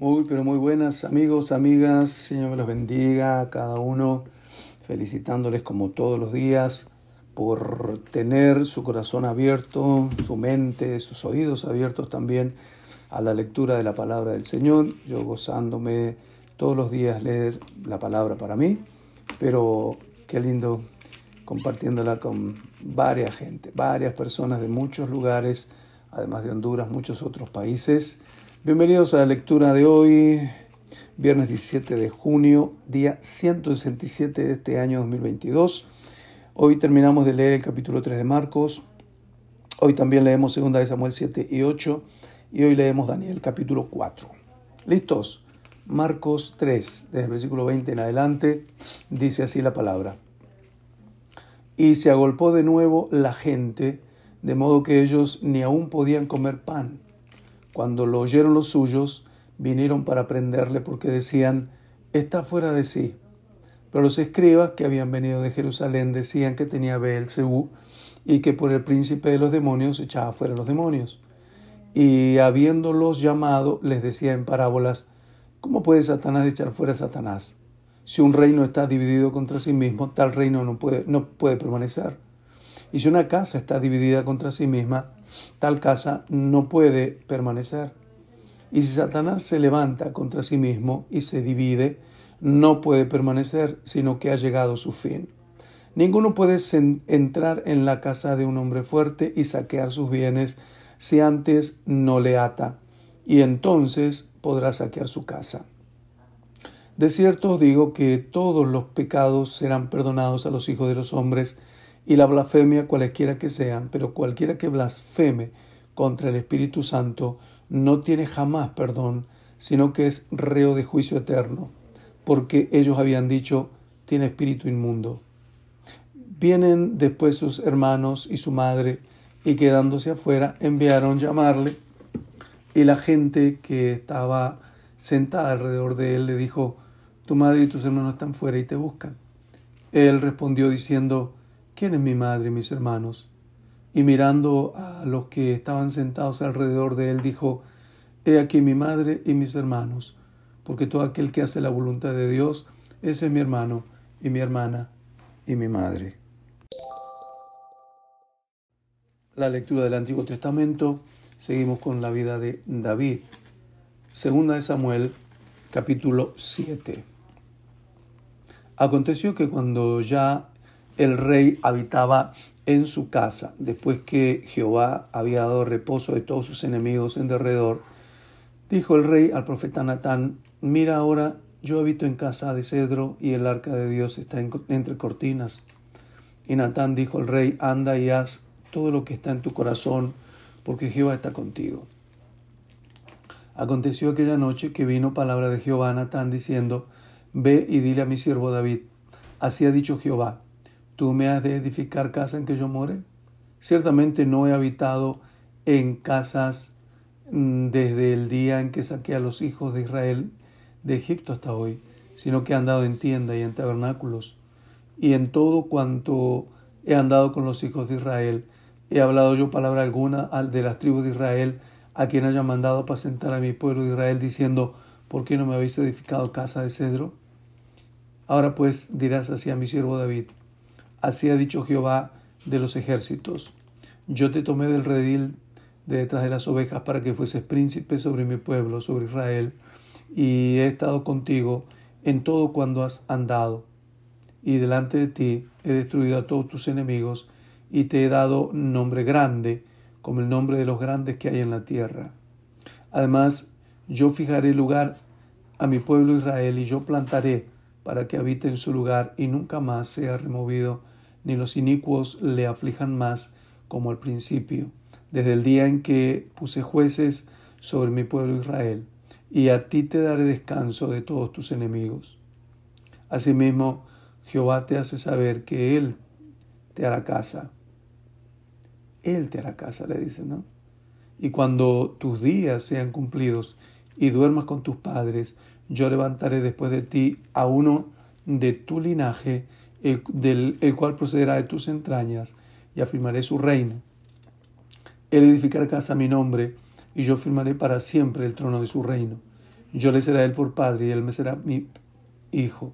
Muy, pero muy buenas amigos, amigas. Señor me los bendiga a cada uno, felicitándoles como todos los días por tener su corazón abierto, su mente, sus oídos abiertos también a la lectura de la palabra del Señor. Yo gozándome todos los días leer la palabra para mí, pero qué lindo compartiéndola con varias gente, varias personas de muchos lugares, además de Honduras, muchos otros países. Bienvenidos a la lectura de hoy, viernes 17 de junio, día 167 de este año 2022. Hoy terminamos de leer el capítulo 3 de Marcos. Hoy también leemos 2 de Samuel 7 y 8 y hoy leemos Daniel capítulo 4. ¿Listos? Marcos 3, desde el versículo 20 en adelante, dice así la palabra. Y se agolpó de nuevo la gente, de modo que ellos ni aún podían comer pan. Cuando lo oyeron los suyos, vinieron para prenderle porque decían, está fuera de sí. Pero los escribas que habían venido de Jerusalén decían que tenía Beelzebú y que por el príncipe de los demonios echaba fuera los demonios. Y habiéndolos llamado, les decía en parábolas, ¿cómo puede Satanás echar fuera a Satanás? Si un reino está dividido contra sí mismo, tal reino no puede, no puede permanecer. Y si una casa está dividida contra sí misma, tal casa no puede permanecer. Y si Satanás se levanta contra sí mismo y se divide, no puede permanecer, sino que ha llegado su fin. Ninguno puede entrar en la casa de un hombre fuerte y saquear sus bienes si antes no le ata, y entonces podrá saquear su casa. De cierto os digo que todos los pecados serán perdonados a los hijos de los hombres y la blasfemia cualesquiera que sean, pero cualquiera que blasfeme contra el Espíritu Santo no tiene jamás perdón, sino que es reo de juicio eterno, porque ellos habían dicho, tiene espíritu inmundo. Vienen después sus hermanos y su madre, y quedándose afuera, enviaron llamarle, y la gente que estaba sentada alrededor de él le dijo, tu madre y tus hermanos están fuera y te buscan. Él respondió diciendo, ¿quién es mi madre y mis hermanos? Y mirando a los que estaban sentados alrededor de él, dijo, He aquí mi madre y mis hermanos, porque todo aquel que hace la voluntad de Dios, es mi hermano y mi hermana y mi madre. La lectura del Antiguo Testamento, seguimos con la vida de David. Segunda de Samuel, capítulo 7. Aconteció que cuando ya el rey habitaba en su casa, después que Jehová había dado reposo de todos sus enemigos en derredor, dijo el rey al profeta Natán, mira ahora, yo habito en casa de cedro y el arca de Dios está entre cortinas. Y Natán dijo al rey, anda y haz todo lo que está en tu corazón, porque Jehová está contigo. Aconteció aquella noche que vino palabra de Jehová a Natán diciendo, Ve y dile a mi siervo David, así ha dicho Jehová, ¿tú me has de edificar casa en que yo more? Ciertamente no he habitado en casas mm, desde el día en que saqué a los hijos de Israel de Egipto hasta hoy, sino que he andado en tienda y en tabernáculos, y en todo cuanto he andado con los hijos de Israel, he hablado yo palabra alguna al de las tribus de Israel, a quien haya mandado apacentar a mi pueblo de Israel, diciendo, ¿por qué no me habéis edificado casa de cedro? Ahora pues dirás así a mi siervo David, así ha dicho Jehová de los ejércitos, yo te tomé del redil de detrás de las ovejas para que fueses príncipe sobre mi pueblo, sobre Israel, y he estado contigo en todo cuando has andado, y delante de ti he destruido a todos tus enemigos, y te he dado nombre grande, como el nombre de los grandes que hay en la tierra. Además, yo fijaré lugar a mi pueblo Israel, y yo plantaré para que habite en su lugar y nunca más sea removido, ni los inicuos le aflijan más como al principio, desde el día en que puse jueces sobre mi pueblo Israel, y a ti te daré descanso de todos tus enemigos. Asimismo, Jehová te hace saber que Él te hará casa. Él te hará casa, le dice, ¿no? Y cuando tus días sean cumplidos y duermas con tus padres, yo levantaré después de ti a uno de tu linaje, el, del, el cual procederá de tus entrañas, y afirmaré su reino. Él edificará casa a mi nombre, y yo firmaré para siempre el trono de su reino. yo le seré a él por padre y él me será mi hijo.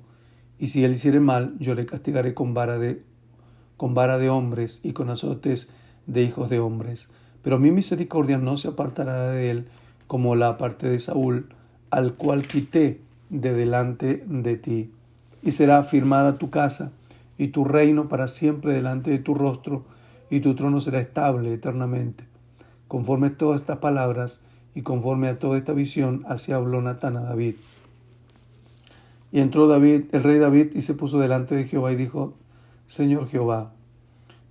Y si él hiciere mal, yo le castigaré con vara de, con vara de hombres y con azotes de hijos de hombres. Pero mi misericordia no se apartará de él como la parte de Saúl, al cual quité de delante de ti. Y será afirmada tu casa y tu reino para siempre delante de tu rostro, y tu trono será estable eternamente. Conforme a todas estas palabras y conforme a toda esta visión, así habló Natán a David. Y entró David, el rey David, y se puso delante de Jehová y dijo, Señor Jehová,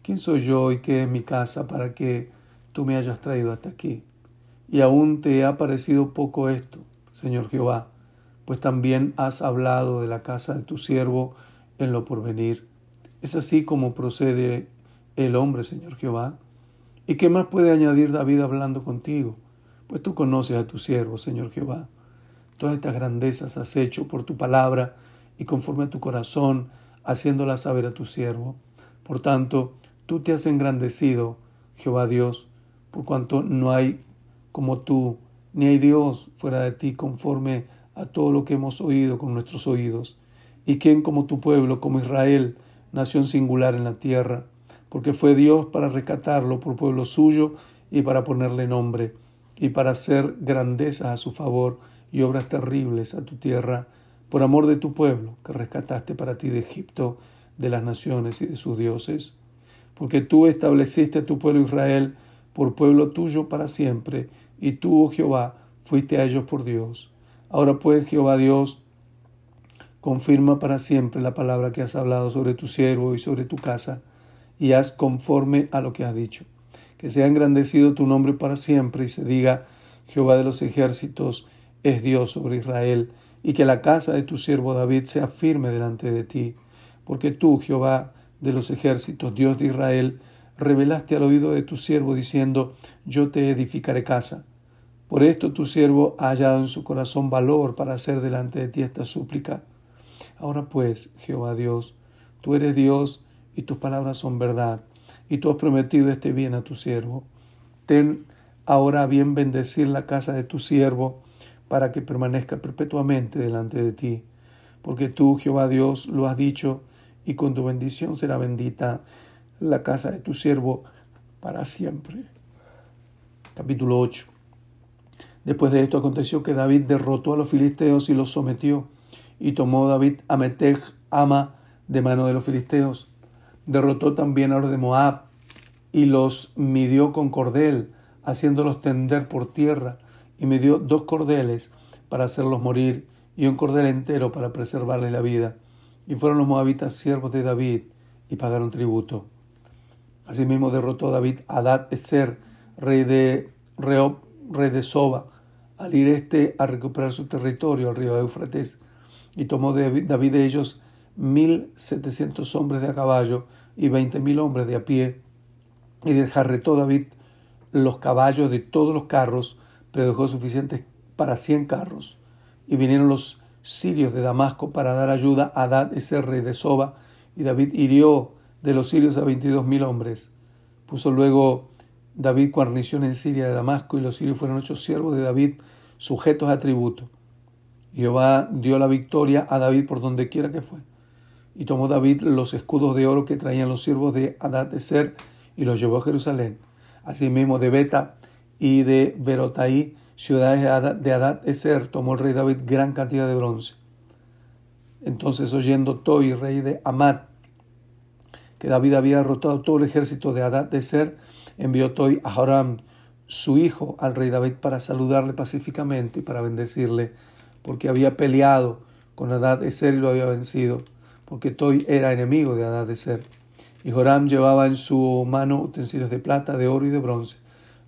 ¿quién soy yo y qué es mi casa para que tú me hayas traído hasta aquí? Y aún te ha parecido poco esto, Señor Jehová, pues también has hablado de la casa de tu siervo en lo porvenir. Es así como procede el hombre, Señor Jehová. ¿Y qué más puede añadir David hablando contigo? Pues tú conoces a tu siervo, Señor Jehová. Todas estas grandezas has hecho por tu palabra y conforme a tu corazón, haciéndolas saber a tu siervo. Por tanto, tú te has engrandecido, Jehová Dios, por cuanto no hay como tú, ni hay Dios fuera de ti conforme a todo lo que hemos oído con nuestros oídos. Y quien como tu pueblo, como Israel, nación singular en la tierra, porque fue Dios para rescatarlo por pueblo suyo y para ponerle nombre, y para hacer grandezas a su favor y obras terribles a tu tierra, por amor de tu pueblo, que rescataste para ti de Egipto, de las naciones y de sus dioses. Porque tú estableciste a tu pueblo Israel por pueblo tuyo para siempre, y tú, oh Jehová, fuiste a ellos por Dios. Ahora pues, Jehová Dios, confirma para siempre la palabra que has hablado sobre tu siervo y sobre tu casa, y haz conforme a lo que has dicho. Que sea engrandecido tu nombre para siempre y se diga, Jehová de los ejércitos es Dios sobre Israel, y que la casa de tu siervo David sea firme delante de ti, porque tú, Jehová de los ejércitos, Dios de Israel, revelaste al oído de tu siervo diciendo, yo te edificaré casa. Por esto tu siervo ha hallado en su corazón valor para hacer delante de ti esta súplica. Ahora pues, Jehová Dios, tú eres Dios y tus palabras son verdad, y tú has prometido este bien a tu siervo. Ten ahora bien bendecir la casa de tu siervo, para que permanezca perpetuamente delante de ti, porque tú, Jehová Dios, lo has dicho, y con tu bendición será bendita la casa de tu siervo para siempre. Capítulo 8. Después de esto aconteció que David derrotó a los filisteos y los sometió, y tomó David a Metej, ama de mano de los filisteos. Derrotó también a los de Moab, y los midió con cordel, haciéndolos tender por tierra, y me dio dos cordeles para hacerlos morir, y un cordel entero para preservarle la vida. Y fueron los moabitas siervos de David, y pagaron tributo. Asimismo derrotó David a Adad Eser, rey de Reob, rey de Soba, al ir este a recuperar su territorio, al río Éufrates, y tomó David de ellos mil setecientos hombres de a caballo y veinte mil hombres de a pie, y desjarretó David los caballos de todos los carros, pero dejó suficientes para cien carros. Y vinieron los sirios de Damasco para dar ayuda a Adad, ese rey de Soba, y David hirió de los sirios a veintidós mil hombres. Puso luego David guarnición en Siria de Damasco, y los sirios fueron ocho siervos de David, sujetos a tributo. Jehová dio la victoria a David por donde quiera que fue. Y tomó David los escudos de oro que traían los siervos de Adad de Ser y los llevó a Jerusalén. Asimismo de Beta y de Berotaí, ciudades de Adad de Ser, tomó el rey David gran cantidad de bronce. Entonces oyendo Toi, rey de Amat, que David había derrotado todo el ejército de Adad de Ser, envió Toi a Joram, su hijo, al rey David para saludarle pacíficamente y para bendecirle porque había peleado con Adad Eser y lo había vencido, porque Toy era enemigo de Adad Eser. Y Joram llevaba en su mano utensilios de plata, de oro y de bronce,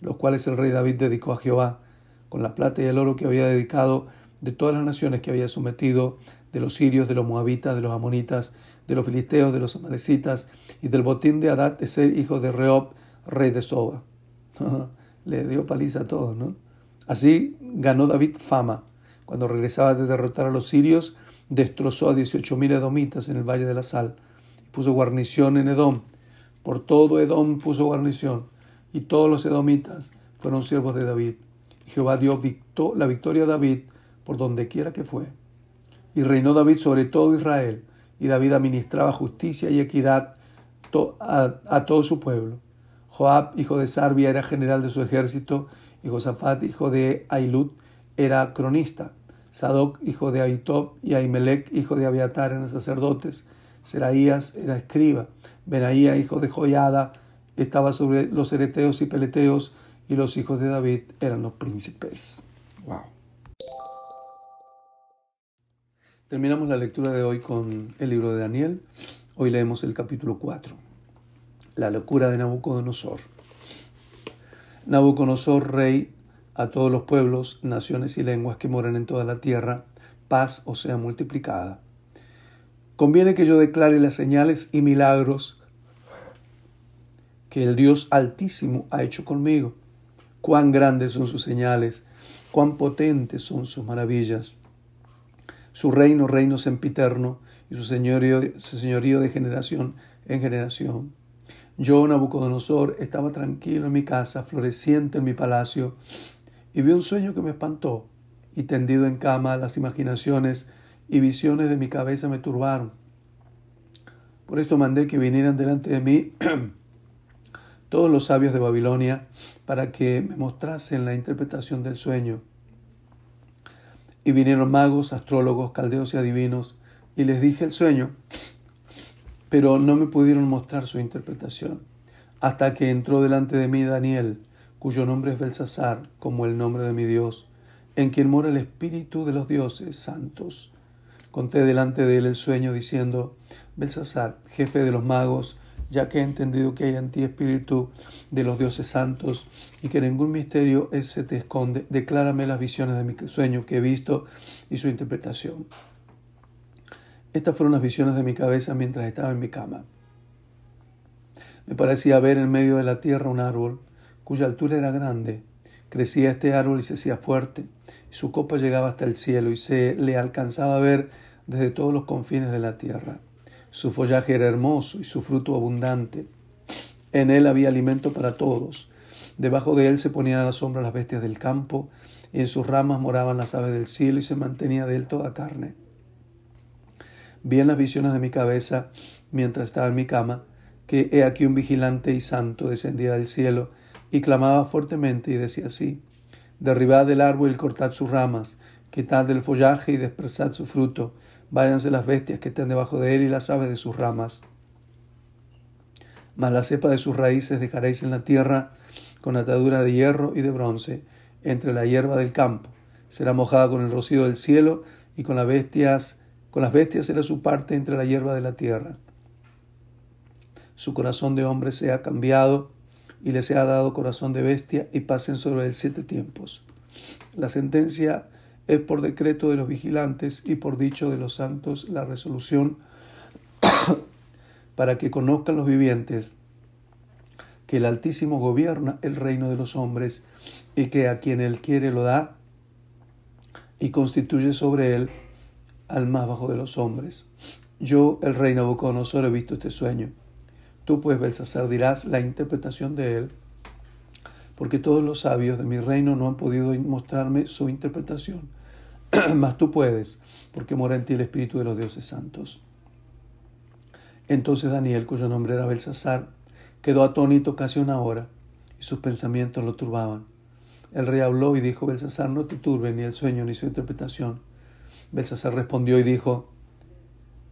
los cuales el rey David dedicó a Jehová, con la plata y el oro que había dedicado de todas las naciones que había sometido, de los sirios, de los moabitas, de los amonitas, de los filisteos, de los amalecitas, y del botín de Adad Eser, hijo de Reob, rey de Soba. Le dio paliza a todos, ¿no? Así ganó David fama cuando regresaba de derrotar a los sirios, destrozó a dieciocho mil edomitas en el Valle de la Sal. Puso guarnición en Edom. Por todo Edom puso guarnición. Y todos los edomitas fueron siervos de David. Jehová dio la victoria a David por donde quiera que fue. Y reinó David sobre todo Israel, y David administraba justicia y equidad a, todo su pueblo. Joab, hijo de Sarbia, era general de su ejército, y Josafat, hijo de Ailut, era cronista. Sadoc, hijo de Aitob, y Ahimelech, hijo de Abiatar, eran sacerdotes. Seraías era escriba. Benaía, hijo de Joiada, estaba sobre los ereteos y peleteos, y los hijos de David eran los príncipes. Wow. Terminamos la lectura de hoy con el libro de Daniel. Hoy leemos el capítulo 4. La locura de Nabucodonosor. Nabucodonosor, rey a todos los pueblos, naciones y lenguas que moran en toda la tierra, paz o sea multiplicada. Conviene que yo declare las señales y milagros que el Dios Altísimo ha hecho conmigo. Cuán grandes son sus señales, cuán potentes son sus maravillas. Su reino, reino sempiterno, y su señorío, su señorío de generación en generación. Yo, Nabucodonosor, estaba tranquilo en mi casa, floreciente en mi palacio, y vi un sueño que me espantó, y tendido en cama las imaginaciones y visiones de mi cabeza me turbaron. Por esto mandé que vinieran delante de mí todos los sabios de Babilonia para que me mostrasen la interpretación del sueño. Y vinieron magos, astrólogos, caldeos y adivinos, y les dije el sueño, pero no me pudieron mostrar su interpretación, hasta que entró delante de mí Daniel, cuyo nombre es Belsasar, como el nombre de mi Dios, en quien mora el Espíritu de los dioses santos. Conté delante de él el sueño, diciendo, Belsasar, jefe de los magos, ya que he entendido que hay en ti espíritu de los dioses santos y que ningún misterio se te esconde, declárame las visiones de mi sueño que he visto y su interpretación. Estas fueron las visiones de mi cabeza mientras estaba en mi cama. Me parecía ver en medio de la tierra un árbol cuya altura era grande. Crecía este árbol y se hacía fuerte, y su copa llegaba hasta el cielo y se le alcanzaba a ver desde todos los confines de la tierra. Su follaje era hermoso y su fruto abundante. En él había alimento para todos. Debajo de él se ponían a la sombra las bestias del campo, y en sus ramas moraban las aves del cielo, y se mantenía de él toda carne. Vi en las visiones de mi cabeza, mientras estaba en mi cama, que he aquí un vigilante y santo descendía del cielo, y clamaba fuertemente y decía así, Derribad el árbol y cortad sus ramas, quitad del follaje y dispersad su fruto, váyanse las bestias que estén debajo de él y las aves de sus ramas. Mas la cepa de sus raíces dejaréis en la tierra con atadura de hierro y de bronce, entre la hierba del campo. Será mojada con el rocío del cielo y con las bestias, con las bestias será su parte entre la hierba de la tierra. Su corazón de hombre sea cambiado y le sea dado corazón de bestia y pasen sobre él siete tiempos. La sentencia es por decreto de los vigilantes y por dicho de los santos la resolución para que conozcan los vivientes que el Altísimo gobierna el reino de los hombres y que a quien él quiere lo da y constituye sobre él al más bajo de los hombres. Yo, el rey Nabucodonosor, he visto este sueño. Tú, pues, Belsasar, dirás la interpretación de él porque todos los sabios de mi reino no han podido mostrarme su interpretación. Mas tú puedes, porque mora en ti el Espíritu de los dioses santos. Entonces Daniel, cuyo nombre era Belsasar, quedó atónito casi una hora, y sus pensamientos lo turbaban. El rey habló y dijo, Belsasar, no te turbe ni el sueño ni su interpretación. Belsasar respondió y dijo,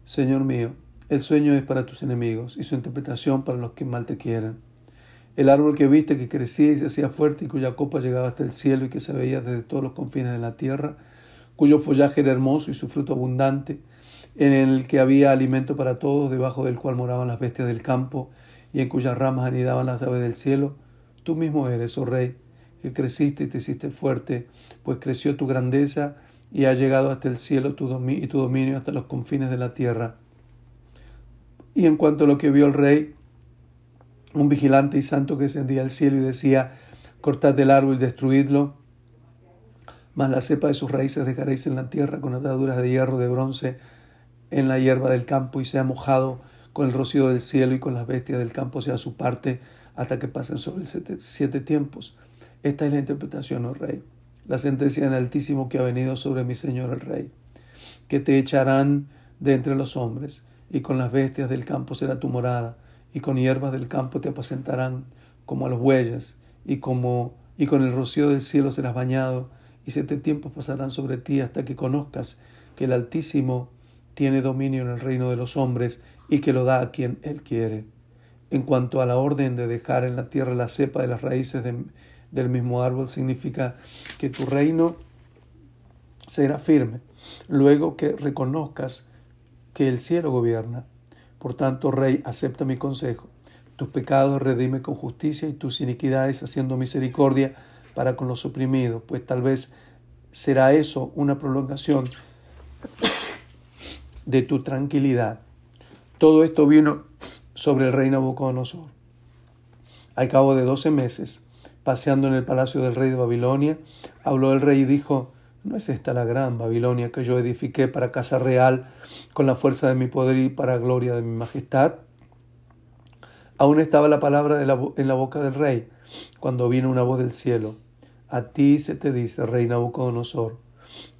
Señor mío, el sueño es para tus enemigos y su interpretación para los que mal te quieren. El árbol que viste que crecía y se hacía fuerte y cuya copa llegaba hasta el cielo y que se veía desde todos los confines de la tierra, cuyo follaje era hermoso y su fruto abundante, en el que había alimento para todos, debajo del cual moraban las bestias del campo y en cuyas ramas anidaban las aves del cielo, tú mismo eres, oh rey, que creciste y te hiciste fuerte, pues creció tu grandeza y ha llegado hasta el cielo tu y tu dominio hasta los confines de la tierra. Y en cuanto a lo que vio el rey, un vigilante y santo que descendía al cielo y decía, cortad el árbol y destruidlo, mas la cepa de sus raíces dejaréis en la tierra con ataduras de hierro, de bronce, en la hierba del campo y sea mojado con el rocío del cielo y con las bestias del campo sea su parte hasta que pasen sobre siete tiempos. Esta es la interpretación, oh rey. la sentencia del Altísimo que ha venido sobre mi Señor el Rey, que te echarán de entre los hombres, y con las bestias del campo será tu morada, y con hierbas del campo te apacentarán como a los bueyes, y como y con el rocío del cielo serás bañado, y siete tiempos pasarán sobre ti hasta que conozcas que el Altísimo tiene dominio en el reino de los hombres y que lo da a quien él quiere. En cuanto a la orden de dejar en la tierra la cepa de las raíces del mismo árbol, significa que tu reino será firme, luego que reconozcas que el cielo gobierna. Por tanto, Rey, acepta mi consejo. Tus pecados redime con justicia y tus iniquidades haciendo misericordia para con los oprimidos, pues tal vez será eso una prolongación de tu tranquilidad. Todo esto vino sobre el rey Nabucodonosor. Al cabo de doce meses, paseando en el palacio del rey de Babilonia, habló el rey y dijo, ¿no es esta la gran Babilonia que yo edifiqué para casa real con la fuerza de mi poder y para gloria de mi majestad? Aún estaba la palabra en la boca del rey, cuando vino una voz del cielo. A ti se te dice, rey Nabucodonosor,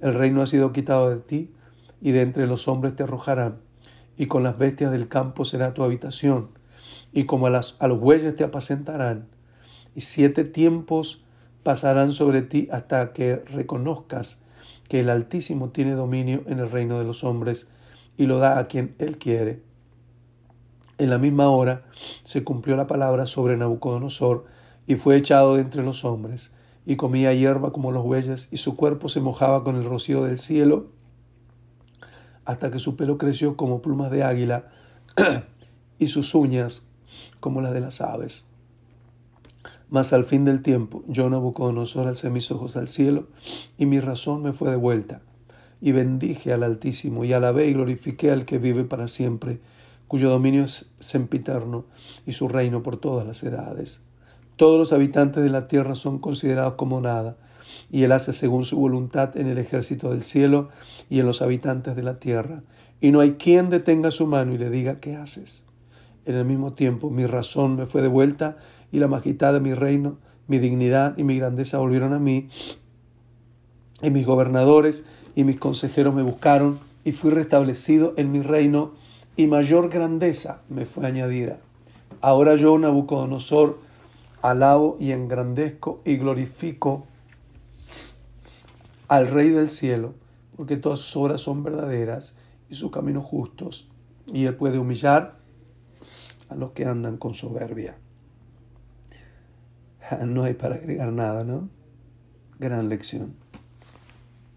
el reino ha sido quitado de ti, y de entre los hombres te arrojarán, y con las bestias del campo será tu habitación, y como a, las, a los bueyes te apacentarán, y siete tiempos pasarán sobre ti hasta que reconozcas que el Altísimo tiene dominio en el reino de los hombres, y lo da a quien él quiere en la misma hora se cumplió la palabra sobre Nabucodonosor y fue echado de entre los hombres y comía hierba como los bueyes y su cuerpo se mojaba con el rocío del cielo hasta que su pelo creció como plumas de águila y sus uñas como las de las aves. Mas al fin del tiempo, yo Nabucodonosor alcé mis ojos al cielo y mi razón me fue devuelta y bendije al Altísimo y alabé y glorifiqué al que vive para siempre cuyo dominio es sempiterno y su reino por todas las edades. Todos los habitantes de la tierra son considerados como nada, y él hace según su voluntad en el ejército del cielo y en los habitantes de la tierra, y no hay quien detenga su mano y le diga ¿qué haces? En el mismo tiempo mi razón me fue devuelta y la majestad de mi reino, mi dignidad y mi grandeza volvieron a mí, y mis gobernadores y mis consejeros me buscaron, y fui restablecido en mi reino y mayor grandeza me fue añadida. Ahora yo, Nabucodonosor, alabo y engrandezco y glorifico al Rey del cielo, porque todas sus obras son verdaderas y sus caminos justos, y él puede humillar a los que andan con soberbia. No hay para agregar nada, ¿no? Gran lección.